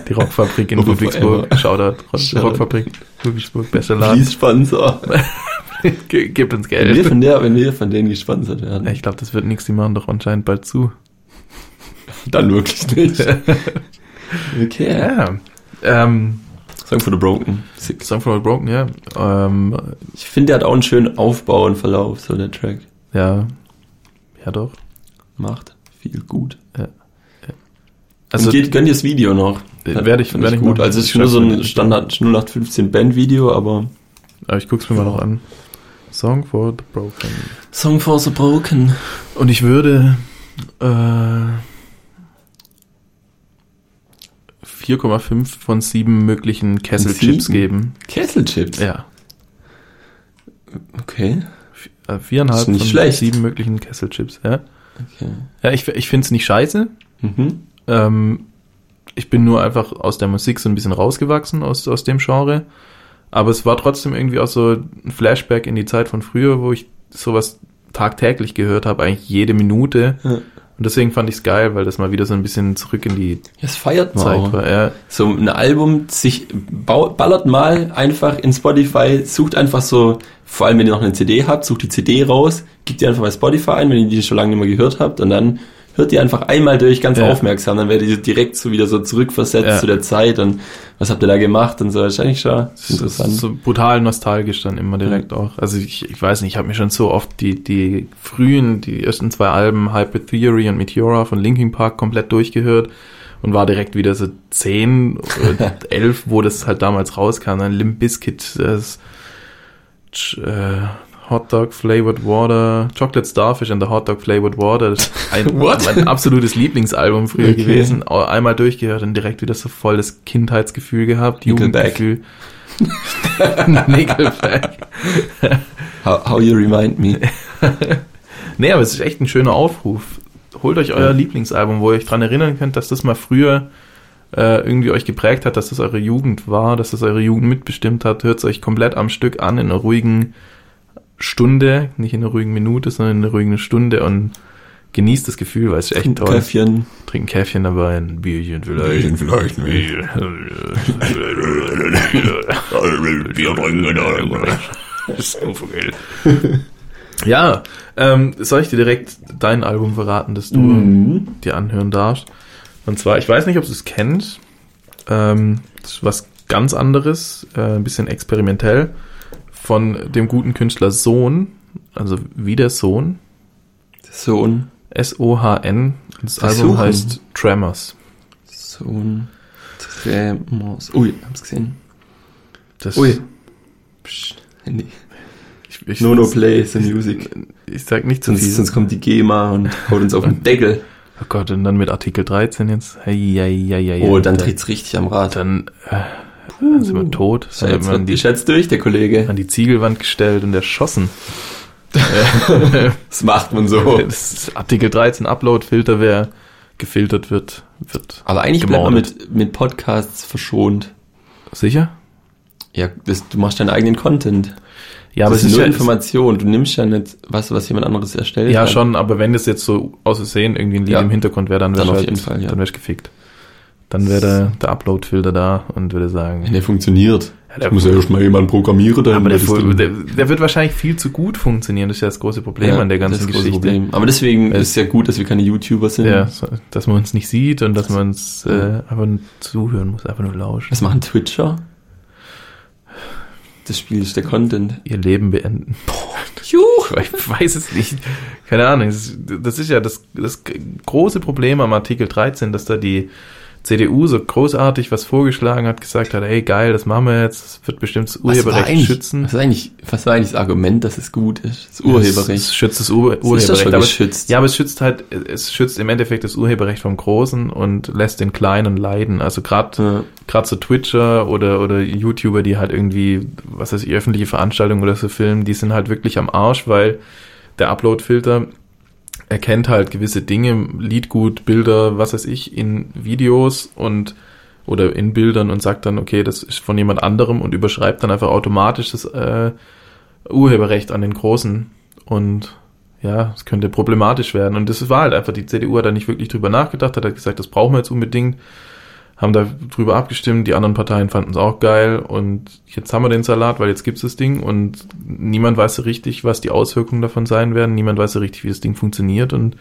Die Rockfabrik in Ludwigsburg. Shoutout. Shoutout. Rockfabrik Ludwigsburg, bester Laden. Please Sponsor. Gebt uns Wenn wir Geld. von der, wenn wir von denen gesponsert werden, Ja, ich glaube, das wird nichts. Die machen doch anscheinend bald zu. dann wirklich nicht. okay. Ja. Ähm, Song for the Broken. Sick. Song for All Broken, ja. Ähm, Ich finde, der hat auch einen schönen Aufbau und Verlauf, so der Track. ja. Ja, doch. Macht viel gut. Also, und geht, gönnt ihr das Video noch? Äh, Hat- werd ich- fand werd ich gut. machen. Also es ist nur so ein. Standard 0815 Band-Video, aber aber ich guck's mir mal noch an. Song for the Broken. Song for the Broken. Und ich würde äh, 4,5 von 7 möglichen Kesselchips Sieben? geben. Kesselchips. Ja. Okay. Äh, Viereinhalb von schlecht. 7 möglichen Kesselchips, ja. okay. Ja, ich, ich finde es nicht scheiße. Mhm. Ähm, ich bin nur einfach aus der Musik so ein bisschen rausgewachsen, aus, aus dem Genre. Aber es war trotzdem irgendwie auch so ein Flashback in die Zeit von früher, wo ich sowas tagtäglich gehört habe, eigentlich jede Minute. Ja. Und deswegen fand ich es geil, weil das mal wieder so ein bisschen zurück in die Das feiert man Zeit auch. war. Ja, So ein Album sich ballert mal einfach in Spotify, sucht einfach so, vor allem wenn ihr noch eine CD habt, sucht die CD raus, gebt die einfach bei Spotify ein, wenn ihr die schon lange nicht mehr gehört habt und dann hört ihr einfach einmal durch ganz Ja. aufmerksam, dann werdet ihr direkt so wieder so zurückversetzt Ja. zu der Zeit und was habt ihr da gemacht und so, das ist eigentlich schon das ist interessant. so brutal nostalgisch dann immer direkt auch. Also ich, ich weiß nicht, ich habe mir schon so oft die, die frühen, die ersten zwei Alben, Hyper Theory und Meteora von Linkin Park komplett durchgehört und war direkt wieder so zehn oder elf, wo das halt damals rauskam. Dann Limp Bizkit, das äh, Hot Dog Flavored Water, Chocolate Starfish and the Hot Dog Flavored Water. Das ist ein, mein absolutes Lieblingsalbum früher Okay. gewesen. Au- Einmal durchgehört und direkt wieder so voll das Kindheitsgefühl gehabt. Jugendgefühl. Nickelback. How, how you remind me. Nee, aber es ist echt ein schöner Aufruf. Holt euch euer Ja. Lieblingsalbum, wo ihr euch dran erinnern könnt, dass das mal früher äh, irgendwie euch geprägt hat, dass das eure Jugend war, dass das eure Jugend mitbestimmt hat. Hört es euch komplett am Stück an, in einer ruhigen Stunde, nicht in einer ruhigen Minute, sondern in einer ruhigen Stunde und genießt das Gefühl, weil es ist echt toll. Käffchen. Trinkt ein Käffchen dabei, ein Bierchen vielleicht. Bierchen vielleicht nicht. Wir bringen Ja, ähm, soll ich dir direkt dein Album verraten, das du Mhm. dir anhören darfst? Und zwar, ich weiß nicht, ob du es kennst. Ähm, das ist was ganz anderes, äh, ein bisschen experimentell. Von dem guten Künstler Sohn, also wie der Sohn, Sohn. S-O-H-N. Das Der Album heißt Tremors. Sohn. Tremors. Ui, hab's gesehen. Das, Ui. Psst. Handy. ich, ich, No, no play, the music. Ich sag nicht zu Sonst, viel. sonst kommt die GEMA und haut uns auf den Deckel. Oh Gott, und dann mit Artikel 13 jetzt. Hey, ja, ja, ja. Oh, dann dreht's richtig am Rad. Dann, äh, dann sind wir tot. Dann Jetzt hat man wird die, geschätzt durch, der Kollege. an die Ziegelwand gestellt und erschossen. Das macht man so. Das Artikel 13 Upload-Filter, wer gefiltert wird, wird Aber eigentlich bleibt man gemordet. mit, mit Podcasts verschont. Sicher? Ja, das, du machst deinen eigenen Content. Ja, aber das es ist nur ja, Information. Du nimmst ja nicht was, was jemand anderes erstellt ja hat. schon, aber wenn das jetzt so aus Versehen irgendwie ein Lied Ja. im Hintergrund wäre, dann wäre auf halt, jeden Fall, ja. dann wär's gefickt. Dann wäre der, der Upload-Filter da und würde sagen, der funktioniert. der- Das muss ja erst mal jemand programmieren. Dann aber der, das der, der wird wahrscheinlich viel zu gut funktionieren. Das ist ja das große Problem Ja, an der das ganzen das Geschichte. Problem. Aber deswegen Es- ist es ja gut, dass wir keine YouTuber sind. Ja, so, dass man uns nicht sieht und dass man uns äh, einfach nur zuhören muss, einfach nur lauschen. Was machen Twitcher? Das Spiel ist der Content. Ihr Leben beenden. Juh. Ich weiß es nicht. Keine Ahnung. Das ist, das ist ja das, das große Problem am Artikel 13, dass da die CDU so großartig was vorgeschlagen hat, gesagt hat, ey geil, das machen wir jetzt, das wird bestimmt das Urheberrecht schützen. Was, eigentlich, was war eigentlich das Argument, dass es gut ist? Das Es, Urheberrecht. es schützt das Ur Das Urheberrecht. schon Aber, geschützt. ja, aber es schützt halt, es schützt im Endeffekt das Urheberrecht vom Großen und lässt den Kleinen leiden. Also gerade Ja. gerade so Twitcher oder, oder YouTuber, die halt irgendwie, was weiß ich, öffentliche Veranstaltungen oder so filmen, die sind halt wirklich am Arsch, weil der Upload-Filter erkennt halt gewisse Dinge, Liedgut, Bilder, was weiß ich, in Videos und oder in Bildern und sagt dann, okay, das ist von jemand anderem und überschreibt dann einfach automatisch das äh, Urheberrecht an den Großen. Und ja, es könnte problematisch werden. Und das war halt einfach, die CDU hat da nicht wirklich drüber nachgedacht, hat halt gesagt, das brauchen wir jetzt unbedingt, haben da drüber abgestimmt, die anderen Parteien fanden es auch geil und jetzt haben wir den Salat, weil jetzt gibt's das Ding und niemand weiß so richtig, was die Auswirkungen davon sein werden, niemand weiß so richtig, wie das Ding funktioniert und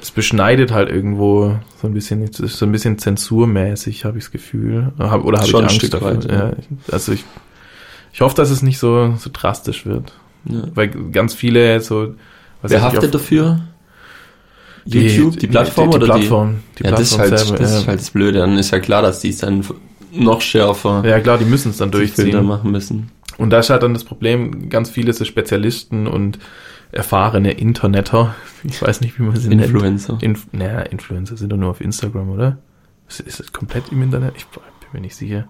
es beschneidet halt irgendwo so ein bisschen, so ein bisschen zensurmäßig, habe ich das Gefühl. Hab, oder habe ich Angst Stück davor. weit, ja. ja. Also ich, ich hoffe, dass es nicht so, so drastisch wird. Ja. Weil ganz viele so. Wer haftet auf- dafür? YouTube, die, Plattform die, die oder Plattform, die, ja, das ist, Plattform halt, selber. das ist halt das Blöde. Dann ist ja klar, dass die es dann noch schärfer ja klar, die müssen es dann die Filter durchziehen. machen müssen. Und da ist halt dann das Problem, ganz viele so Spezialisten und erfahrene Internetter, ich weiß nicht, wie man sie nennt. Influencer. Inf naja, Influencer sind doch nur auf Instagram, oder? Ist, ist das komplett im Internet? Ich bin mir nicht sicher.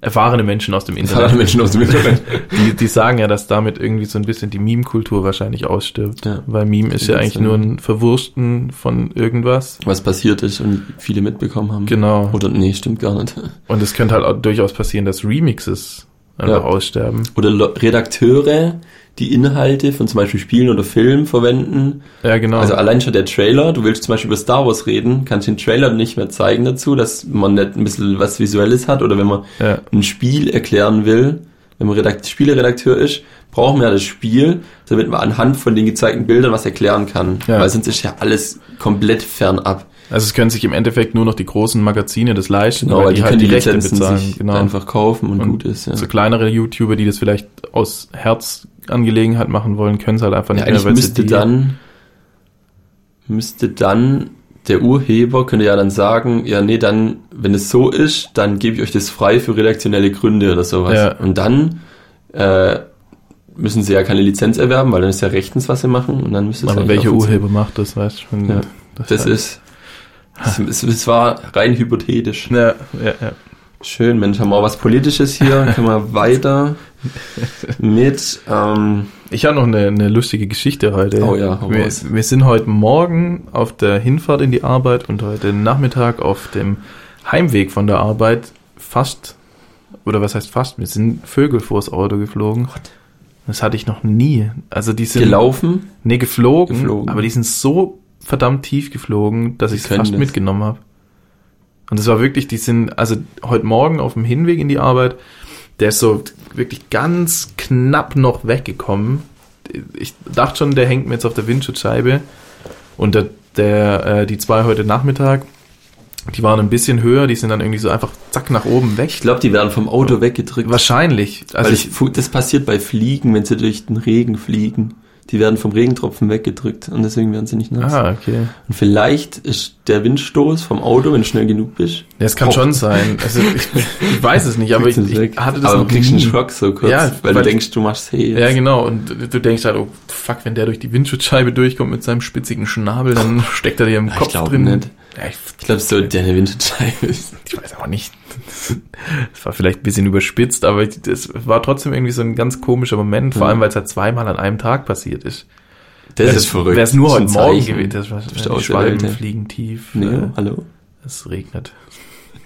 Erfahrene Menschen aus dem Erfahrene Internet. Menschen aus dem Internet. Die, die sagen ja, dass damit irgendwie so ein bisschen die Meme-Kultur wahrscheinlich ausstirbt. Ja. Weil Meme ist ja eigentlich nur ein Verwursten von irgendwas. Was passiert ist und viele mitbekommen haben. Genau. Oder nee, stimmt gar nicht. Und es könnte halt auch durchaus passieren, dass Remixes einfach Ja. aussterben. Oder Redakteure, die Inhalte von zum Beispiel Spielen oder Filmen verwenden. Ja, genau. Also allein schon der Trailer, du willst zum Beispiel über Star Wars reden, kannst den Trailer nicht mehr zeigen dazu, dass man nicht ein bisschen was Visuelles hat. Oder wenn man ja. ein Spiel erklären will, wenn man Redakt Spieleredakteur ist, brauchen wir ja das Spiel, damit man anhand von den gezeigten Bildern was erklären kann. Ja. Weil sonst ist ja alles komplett fernab. Also es können sich im Endeffekt nur noch die großen Magazine das leisten, Genau, weil die, können die, Rechte Lizenzen sich Genau. einfach kaufen und, Und gut ist. Ja. So kleinere YouTuber, die das vielleicht aus Herzangelegenheit machen wollen, können es halt einfach Ja, nicht mehr, eigentlich weil müsste dann, müsste dann der Urheber könnte ja dann sagen, ja, nee, dann, wenn es so ist, dann gebe ich euch das frei für redaktionelle Gründe oder sowas. Ja. Und dann äh, müssen sie ja keine Lizenz erwerben, weil dann ist ja rechtens, was sie machen. Und dann müsste es Aber welcher. Urheber macht das, weißt du schon? Ja, Das ist, das, ist- das war rein hypothetisch. Ja, ja, ja. Schön, Mensch, haben wir auch was Politisches hier. Können wir weiter mit, ähm, Ich habe noch eine, eine lustige Geschichte heute. Oh ja, hau wir, wir sind heute Morgen auf der Hinfahrt in die Arbeit und heute Nachmittag auf dem Heimweg von der Arbeit fast, oder was heißt fast, wir sind Vögel vors Auto geflogen. Das hatte ich noch nie. Also die sind gelaufen. Nee, geflogen, Geflogen. aber die sind so verdammt tief geflogen, dass ich es fast das. mitgenommen habe. Und es war wirklich, die sind, also heute Morgen auf dem Hinweg in die Arbeit, der ist so wirklich ganz knapp noch weggekommen. Ich dachte schon, der hängt mir jetzt auf der Windschutzscheibe. Und der, der äh, die zwei heute Nachmittag, die waren ein bisschen höher, die sind dann irgendwie so einfach zack nach oben weg. Ich glaube, die werden vom Auto weggedrückt. Wahrscheinlich. Also ich, das passiert bei Fliegen, wenn sie durch den Regen fliegen. Die werden vom Regentropfen weggedrückt und deswegen werden sie nicht nass. Ah, okay. Und vielleicht ist der Windstoß vom Auto, wenn du schnell genug bist. Ja, es kann Oh. schon sein. Also ich, ich weiß es nicht, aber ich, ich hatte das Aber noch du kriegst einen nie. Schock so kurz, Ja, weil, weil- du denkst, du machst hey. Ja, genau. Und du denkst halt, oh fuck, wenn der durch die Windschutzscheibe durchkommt mit seinem spitzigen Schnabel, dann steckt er dir im Ich Kopf glaub drin. nicht. Ja, ich, glaube, so deine Windschutzscheibe ist. ich weiß auch nicht. Es war vielleicht ein bisschen überspitzt, aber das war trotzdem irgendwie so ein ganz komischer Moment, vor Ja. allem weil es ja zweimal an einem Tag passiert ist. Das ist verrückt. Wäre es nur heute Morgen gewesen. Das war, die aus der Schwalben Welt. fliegen tief. Nee, äh, hallo? Es regnet.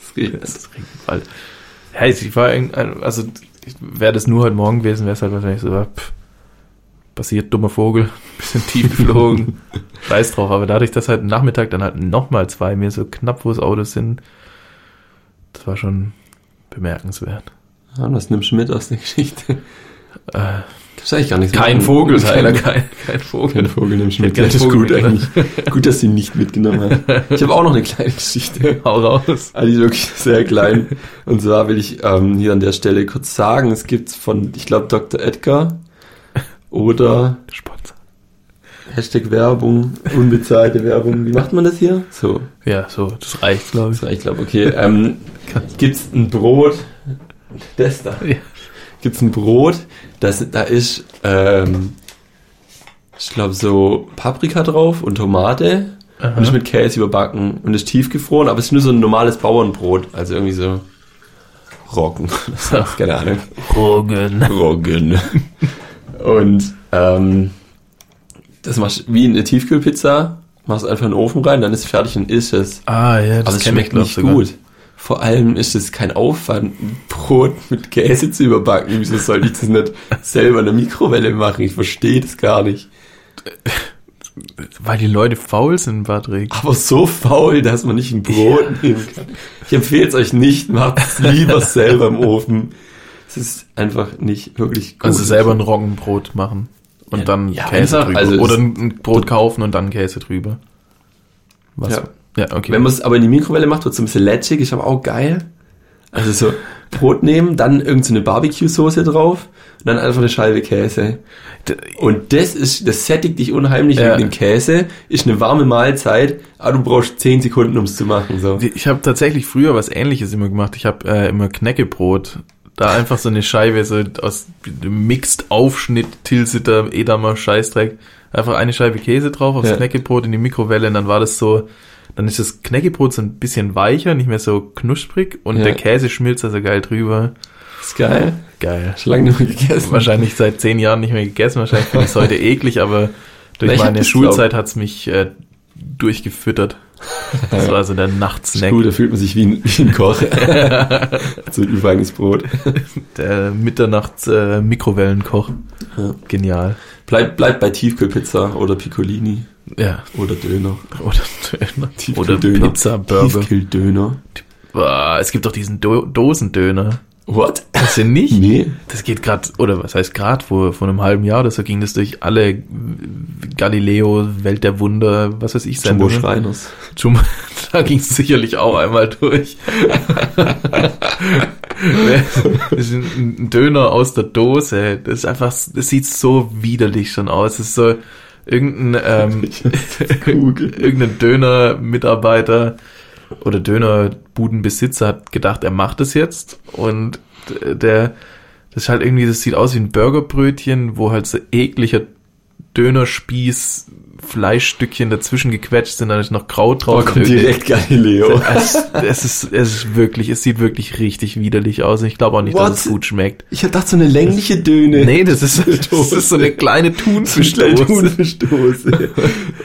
Es regnet. Es regnet bald. Hey, ich war also wäre das nur heute Morgen gewesen, wäre es halt wahrscheinlich so, pff, passiert dummer Vogel, bisschen tief geflogen, scheiß drauf, aber dadurch, dass halt Nachmittag dann halt nochmal zwei mir so knapp vors Auto sind, das war schon bemerkenswert. Ja, was nimmst du mit aus der Geschichte? Äh, Gibt's eigentlich gar nichts. kein. Vogel, Tyler, Kein, kein, Vogel. kein Vogel nimmst du mit. Das ist gut eigentlich. gut, dass sie ihn nicht mitgenommen hat. Ich habe auch noch eine kleine Geschichte. Hau raus. Ah, die ist wirklich sehr klein. Und zwar will ich ähm, hier an der Stelle kurz sagen, es gibt von, ich glaube, Dr. Edgar oder Sponsor. Hashtag Werbung, unbezahlte Werbung. Wie macht man das hier? So, Ja, so, das reicht, glaube ich. so ich glaube, okay. Ähm, gibt's ein Brot, das da. Ja. Gibt's ein Brot, das, da ist, ähm, ich glaube, so Paprika drauf und Tomate Aha. und ist mit Käse überbacken und ist tiefgefroren, aber es ist nur so ein normales Bauernbrot, also irgendwie so Roggen, keine Ahnung. Roggen. Roggen. Und ähm, das machst du wie eine Tiefkühlpizza, machst einfach in den Ofen rein, dann ist es fertig und isst es. Ah, ja, Aber das es kenn ich, schmeckt nicht sogar. gut. Vor allem ist es kein Aufwand, Brot mit Käse zu überbacken. Wieso soll ich das nicht selber in der Mikrowelle machen? Ich verstehe das gar nicht. Weil die Leute faul sind, Patrick. Aber so faul, dass man nicht ein Brot nehmen kann. Ich empfehle es euch nicht, macht es lieber selber im Ofen. Es ist einfach nicht wirklich gut. Also selber ein Roggenbrot machen und Ja, dann ja, Käse einfach, drüber. also Oder ein Brot kaufen und dann Käse drüber. Was? Ja. Ja, okay. Wenn man es aber in die Mikrowelle macht, wird es ein bisschen lätschig, ist aber auch geil. Also so Brot nehmen, dann irgendeine so eine Barbecue-Soße drauf und dann einfach eine Scheibe Käse. Und das ist, das sättigt dich unheimlich Ja. wegen dem Käse, ist eine warme Mahlzeit, aber du brauchst 10 Sekunden, um es zu machen. So. Ich habe tatsächlich früher was ähnliches immer gemacht. Ich habe äh, immer Knäckebrot. Da einfach so eine Scheibe so aus dem Mixed Aufschnitt, Tilsiter, Edamer, Scheißdreck. Einfach eine Scheibe Käse drauf aufs Ja. Knäckebrot in die Mikrowelle und dann war das so, dann ist das Knäckebrot so ein bisschen weicher, nicht mehr so knusprig und Ja. der Käse schmilzt also geil drüber. Ist geil. Geil. Schon lange nicht mehr gegessen. Wahrscheinlich seit zehn Jahren nicht mehr gegessen. Wahrscheinlich finde ich es heute eklig, aber durch hab meine Schulzeit hat's mich äh, durchgefüttert. Das war so der Nachtsnack. Gut, da fühlt man sich wie ein, wie ein Koch. so ein übereigenes Brot. Der Mitternachts äh, Mikrowellenkoch. Ja. Genial. Bleib, bleib bei Tiefkühlpizza oder Piccolini Ja. oder Döner. Oder Döner. Oder Tiefkühldöner. Pizza, Burger. Tiefkühldöner. Boah, es gibt doch diesen Do Dosendöner. What? Das sind nicht? Nee. Das geht gerade, oder was heißt gerade, vor, vor einem halben Jahr oder so ging das durch alle Galileo, Welt der Wunder, was weiß ich, Jumbo Sendungen. Schreiners. Jumbo, da ging es sicherlich auch einmal durch. das ist ein ein Döner aus der Dose. Das ist einfach, das sieht so widerlich schon aus. Das ist so irgendein, ähm, irgendein Döner-Mitarbeiter oder Dönerbudenbesitzer hat gedacht, er macht es jetzt. Und der, das ist halt irgendwie, das sieht aus wie ein Burgerbrötchen, wo halt so ekliger Dönerspieß, Fleischstückchen dazwischen gequetscht sind, dann ist noch Kraut Oh, drauf. kommt direkt Galileo. Es, es, ist, es ist wirklich, es sieht wirklich richtig widerlich aus. Und ich glaube auch nicht, What? dass es gut schmeckt. Ich dachte so eine längliche Döne. Nee, das ist, das ist so eine kleine Thunfischdose. Thunfischdose.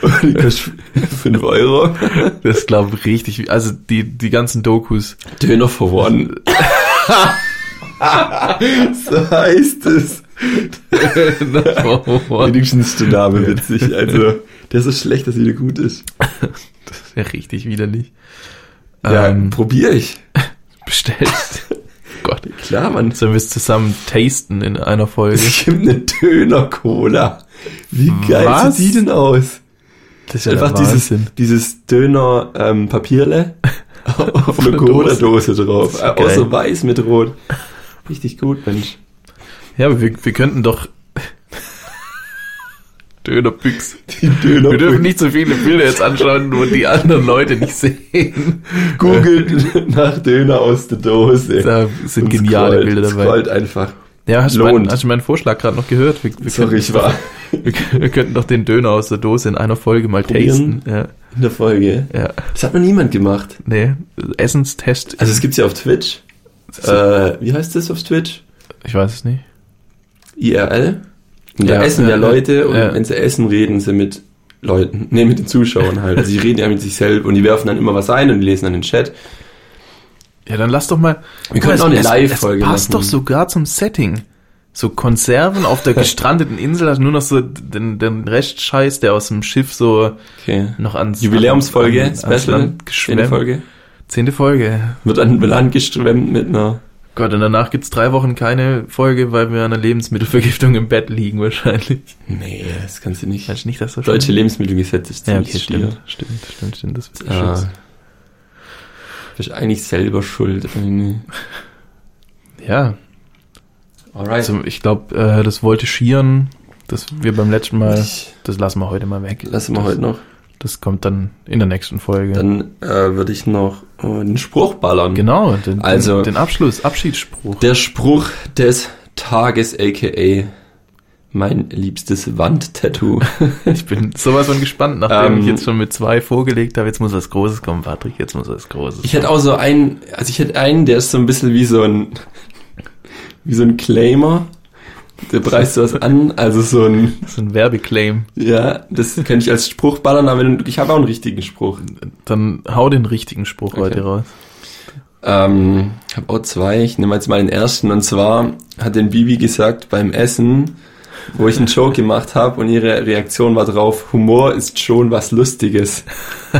Und die kostet 5 Euro. Das glaube ich richtig, also die, die ganzen Dokus. Döner for one. so heißt es. Wenigstens ist der Name witzig. Also, der ist so schlecht, dass er wieder gut ist. Das ist ja richtig widerlich. Ja, Ähm, probier ich. bestellt. Gott. Klar, man. Sollen wir es zusammen tasten in einer Folge? Es gibt eine Döner-Cola. Wie geil Was? sieht die denn aus? Das ist ja Einfach dieses, dieses Döner-Papierle auf einer einer Dose. Cola-Dose drauf. Äh. Außer weiß mit rot. Richtig gut, Mensch. Ja, aber wir, wir könnten doch. Dönerbüchs. Die Wir dürfen nicht so viele Bilder jetzt anschauen, wo die anderen Leute nicht sehen. googelt nach Döner aus der Dose. Da sind Und geniale scrollt, Bilder dabei. Scrollt einfach. Ja, hast du, Lohnt. meinen, hast du meinen Vorschlag gerade noch gehört? Wir, wir, Sorry, ich war wir, wir könnten doch den Döner aus der Dose in einer Folge mal Probieren? tasten. Ja, in der Folge. ja. Das hat noch niemand gemacht. Nee, Essenstest. Also es gibt's ja auf Twitch. Äh, wie heißt das auf Twitch? ich weiß es nicht. IRL. Und da Ja, essen ja, Leute und ja. wenn sie essen, reden sie mit Leuten. Nee, mit den Zuschauern halt. Also sie reden ja mit sich selbst und die werfen dann immer was ein und die lesen dann den Chat. Ja, dann lass doch mal. Wir können auch eine Live-Folge Es passt machen. doch sogar zum Setting. So Konserven auf der gestrandeten Insel, hast nur noch so den, den Restscheiß, der aus dem Schiff so Okay. noch ans Jubiläumsfolge, an- ans Special, zehnte. Folge. Zehnte Folge. Wird an Land geschwemmt mit einer Gott, und danach gibt's drei Wochen keine Folge, weil wir an einer Lebensmittelvergiftung im Bett liegen wahrscheinlich. Nee, das kannst du nicht. Weißt du nicht, dass das Deutsche Lebensmittelgesetz ist Ja, ziemlich okay, stier. stimmt, stimmt, stimmt, stimmt, das wird Ah, geschützt. bist eigentlich selber schuld. Ja, Alright. also ich glaube, äh, das Voltigieren, das wir beim letzten Mal, das lassen wir heute mal weg. Lassen wir das, heute noch. Das kommt dann in der nächsten Folge. Dann äh, würde ich noch äh, einen Spruch ballern. genau, den, Also- den, den Abschluss, Abschiedsspruch. Der Spruch des Tages, aka mein liebstes Wandtattoo. Ich bin sowas von gespannt, nachdem Ähm, ich jetzt schon mit zwei vorgelegt habe. Jetzt muss was Großes kommen, Patrick. Jetzt muss was Großes. Ich hätte auch so einen, also ich hätte einen, der ist so ein bisschen wie so ein, wie so ein Claimer. Der preist sowas an, also so ein, das ist ein Werbeclaim. ja, das könnte ich als Spruch ballern, aber ich habe auch einen richtigen Spruch. Dann hau den richtigen Spruch Okay. heute raus. Ähm, ich habe auch zwei. Ich nehme jetzt mal den ersten. Und zwar hat den Bibi gesagt beim Essen, wo ich einen Joke gemacht habe und ihre Reaktion war drauf, Humor ist schon was Lustiges.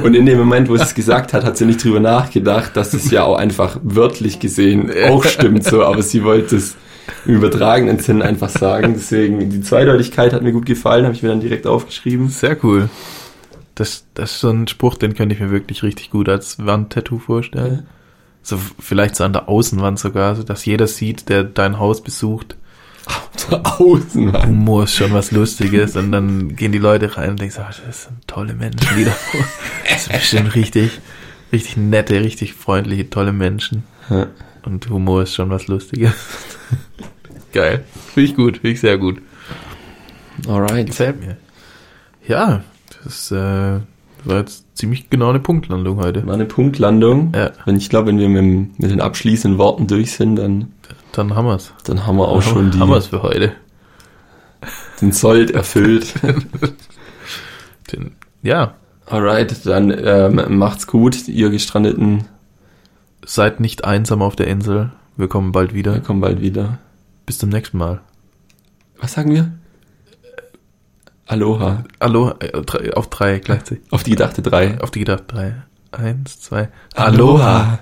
Und in dem Moment, wo sie es gesagt hat, hat sie nicht drüber nachgedacht, dass es ja auch einfach wörtlich gesehen auch stimmt so, aber sie wollte es im übertragenen Sinn einfach sagen. Deswegen, die Zweideutigkeit hat mir gut gefallen, habe ich mir dann direkt aufgeschrieben. Sehr cool. Das, das ist so ein Spruch, den könnte ich mir wirklich richtig gut als Wandtattoo vorstellen. So f- vielleicht so an der Außenwand sogar, so dass jeder sieht, der dein Haus besucht. Außen. Humor ist schon was Lustiges und dann gehen die Leute rein und denken so, "Ah, das sind tolle Menschen, die da Das sind bestimmt richtig, richtig nette, richtig freundliche, tolle Menschen. Ja. Und Humor ist schon was Lustiges. Geil. Finde ich gut, finde ich sehr gut. Alright. Gefällt mir. Ja, das äh, war jetzt ziemlich genau eine Punktlandung heute. War eine Punktlandung. Ja, Wenn ich glaube, wenn wir mit, dem- mit den abschließenden Worten durch sind, dann, dann haben wir's. dann haben wir auch schon die, haben wir's für heute. den Sold erfüllt. Den, ja, Alright, dann ähm, macht's gut, ihr gestrandeten. Seid nicht einsam auf der Insel. Wir kommen bald wieder. Wir kommen bald wieder. Bis zum nächsten Mal. Was sagen wir? Aloha. Hallo, äh, auf drei gleichzeitig. Auf die gedachte drei. Auf die gedacht. Drei. Eins, zwei. Aloha.